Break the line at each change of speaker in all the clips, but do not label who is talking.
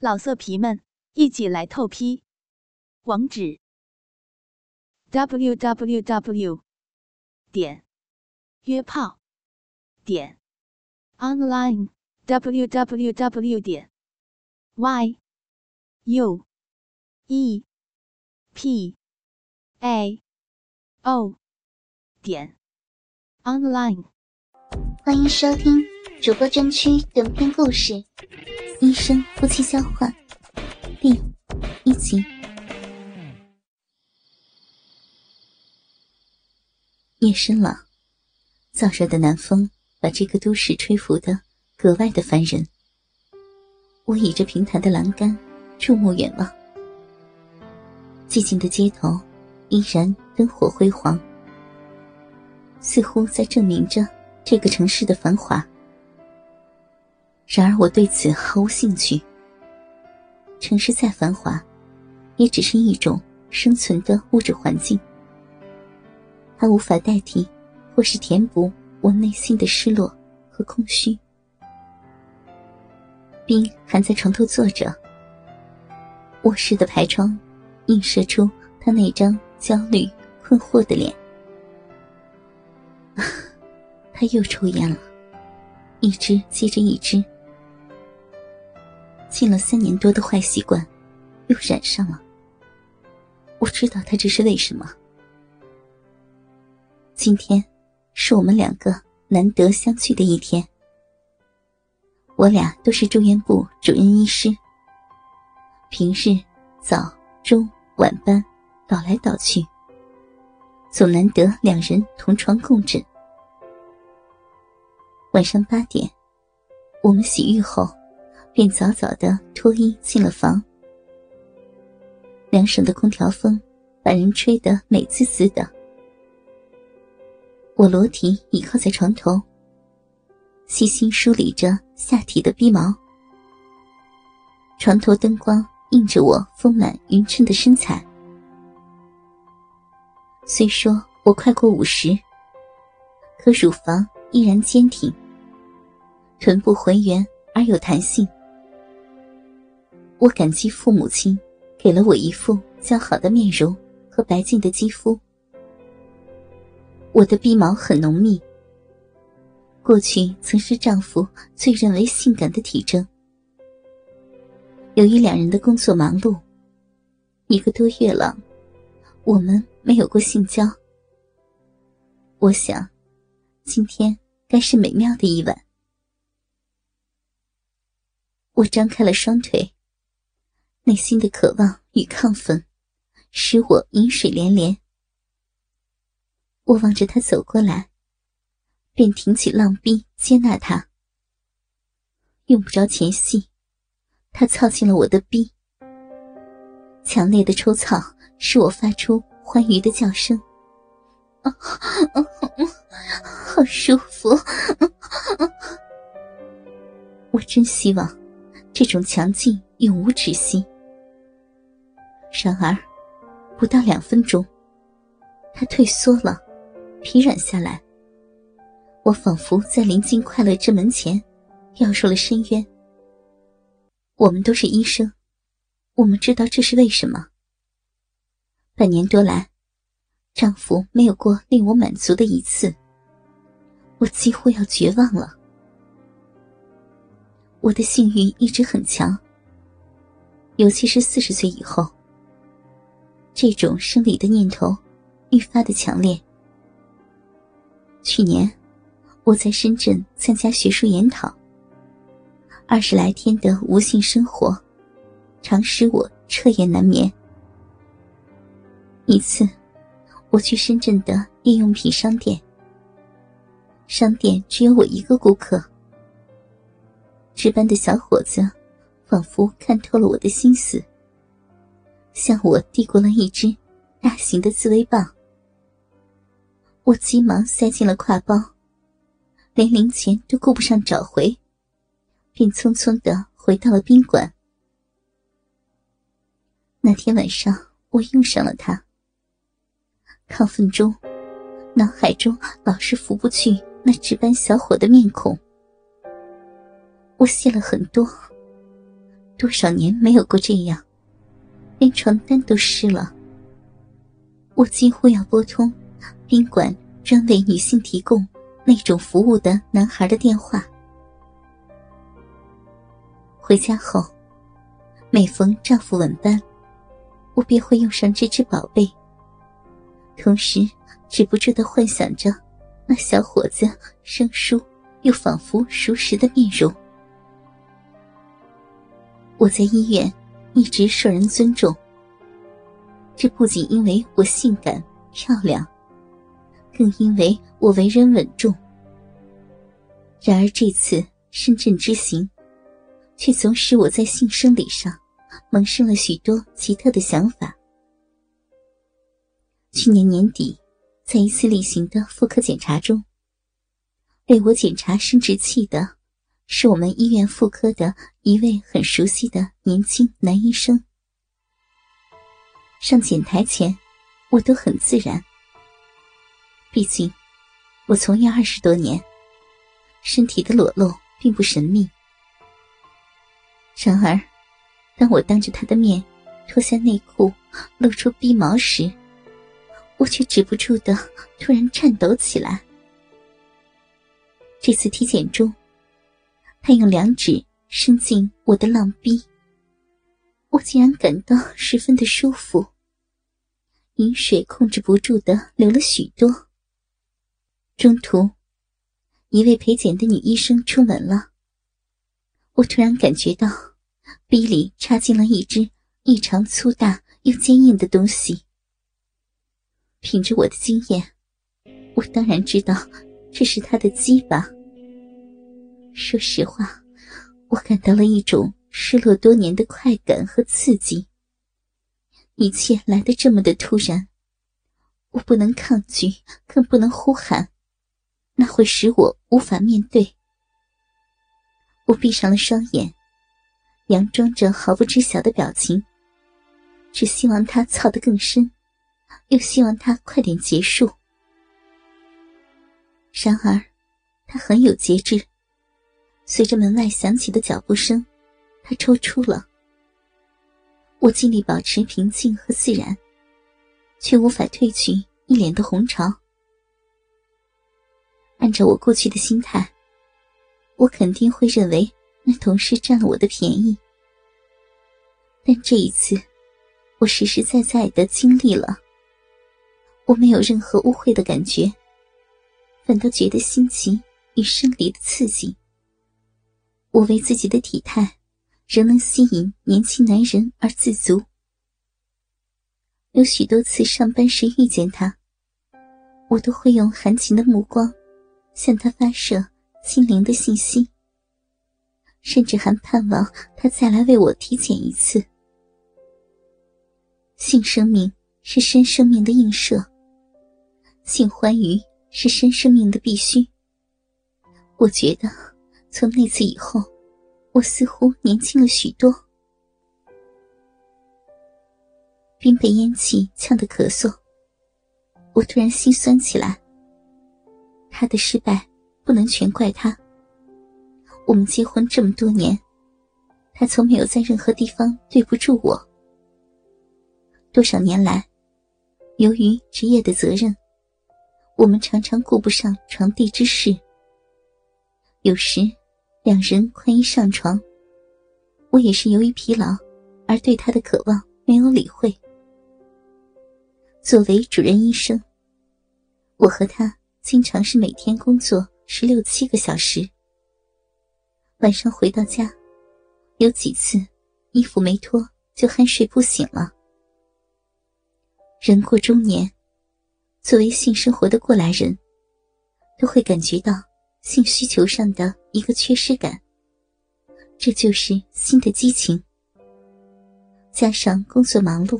老色皮们，一起来透批！网址：w w w 点约炮点 online w w w 点 y u e p a o 点 online。
欢迎收听主播专区短篇故事《医生夫妻交换》第一集。夜深了，燥热的南风把这个都市吹拂的格外的烦人。我倚着平坦的栏杆，注目远望，寂静的街头依然灯火辉煌，似乎在证明着。这个城市的繁华，然而我对此毫无兴趣。城市再繁华，也只是一种生存的物质环境，它无法代替或是填补我内心的失落和空虚。冰还在床头坐着，卧室的排窗映射出他那张焦虑困惑的脸。他又抽烟了，一支接着一支，禁了三年多的坏习惯又染上了。我知道他这是为什么。今天是我们两个难得相聚的一天。我俩都是住院部主任医师，平日早中晚班倒来倒去，总难得两人同床共枕。晚上八点，我们洗浴后，便早早的脱衣进了房。凉爽的空调风把人吹得美滋滋的。我裸体倚靠在床头，细心梳理着下体的逼毛。床头灯光映着我丰满匀称的身材。虽说我快过五十，可乳房。依然坚挺，臀部浑圆而有弹性。我感激父母亲给了我一副较好的面容和白净的肌肤。我的鼻毛很浓密，过去曾是丈夫最认为性感的体征。由于两人的工作忙碌，一个多月了，我们没有过性交。我想。今天该是美妙的一晚。我张开了双腿，内心的渴望与亢奋使我饮水连连。我望着他走过来，便挺起浪逼接纳他。用不着前戏，他操进了我的逼，强烈的抽草使我发出欢愉的叫声。好舒服！我真希望这种强劲永无止息。然而，不到两分钟，他退缩了，疲软下来。我仿佛在临近快乐之门前，掉入了深渊。我们都是医生，我们知道这是为什么。半年多来。丈夫没有过令我满足的一次，我几乎要绝望了。我的性欲一直很强，尤其是四十岁以后，这种生理的念头愈发的强烈。去年我在深圳参加学术研讨，二十来天的无性生活，常使我彻夜难眠。一次。我去深圳的日用品商店，商店只有我一个顾客。值班的小伙子仿佛看透了我的心思，向我递过了一支大型的自慰棒。我急忙塞进了挎包，连零钱都顾不上找回，便匆匆的回到了宾馆。那天晚上，我用上了它。亢奋中，脑海中老是浮不去那值班小伙的面孔。我泄了很多，多少年没有过这样，连床单都湿了。我几乎要拨通宾馆专为女性提供那种服务的男孩的电话。回家后，每逢丈夫晚班，我便会用上这只宝贝，同时止不住的幻想着那小伙子生疏又仿佛熟识的面容。我在医院一直受人尊重，这不仅因为我性感漂亮，更因为我为人稳重。然而这次深圳之行，却总使我在性生理上萌生了许多奇特的想法。去年年底，在一次例行的妇科检查中，为我检查生殖器的。是我们医院妇科的一位很熟悉的年轻男医生。上检台前，我都很自然。毕竟，我从业二十多年，身体的裸露并不神秘。然而，当我当着他的面脱下内裤，露出逼毛时，我却止不住的突然颤抖起来。这次体检中。他用两指伸进我的浪逼，我竟然感到十分的舒服。饮水控制不住的流了许多。中途，一位陪检的女医生出门了。我突然感觉到，逼里插进了一只异常粗大又坚硬的东西。凭着我的经验，我当然知道这是他的鸡巴。说实话，我感到了一种失落多年的快感和刺激。一切来得这么的突然，我不能抗拒，更不能呼喊，那会使我无法面对。我闭上了双眼，佯装着毫不知晓的表情，只希望他操得更深，又希望他快点结束。然而，他很有节制。随着门外响起的脚步声，他抽出了。我尽力保持平静和自然，却无法褪去一脸的红潮。按照我过去的心态，我肯定会认为那同事占了我的便宜。但这一次，我实实在在的经历了，我没有任何误会的感觉，反倒觉得新奇与生理的刺激。我为自己的体态仍能吸引年轻男人而自足。有许多次上班时遇见他，我都会用含情的目光向他发射心灵的信息，甚至还盼望他再来为我体检一次。性生命是生生命的映射，性欢愉是生生命的必须。我觉得。从那次以后，我似乎年轻了许多。边被烟气呛得咳嗽，我突然心酸起来。他的失败不能全怪他。我们结婚这么多年，他从没有在任何地方对不住我。多少年来，由于职业的责任，我们常常顾不上床地之事。有时。两人宽衣上床，我也是由于疲劳而对他的渴望没有理会。作为主任医生，我和他经常是每天工作十六七个小时。晚上回到家，有几次衣服没脱就酣睡不醒了。人过中年，作为性生活的过来人，都会感觉到性需求上的。一个缺失感，这就是新的激情。加上工作忙碌，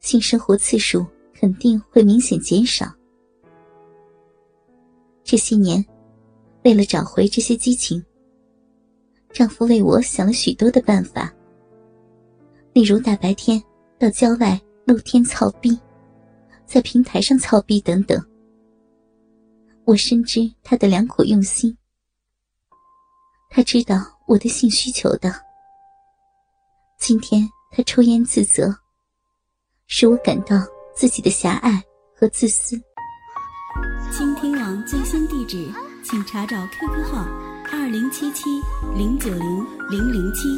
性生活次数肯定会明显减少。这些年，为了找回这些激情，丈夫为我想了许多的办法，例如大白天到郊外露天操逼，在平台上操逼等等。我深知他的良苦用心。他知道我的性需求的，今天他抽烟自责，使我感到自己的狭隘和自私。
倾听网最新地址，请查找 QQ 号二零七七零九零零零七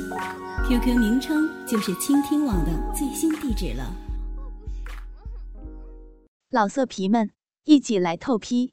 ，QQ 名称就是倾听网的最新地址了。
老色皮们，一起来透批，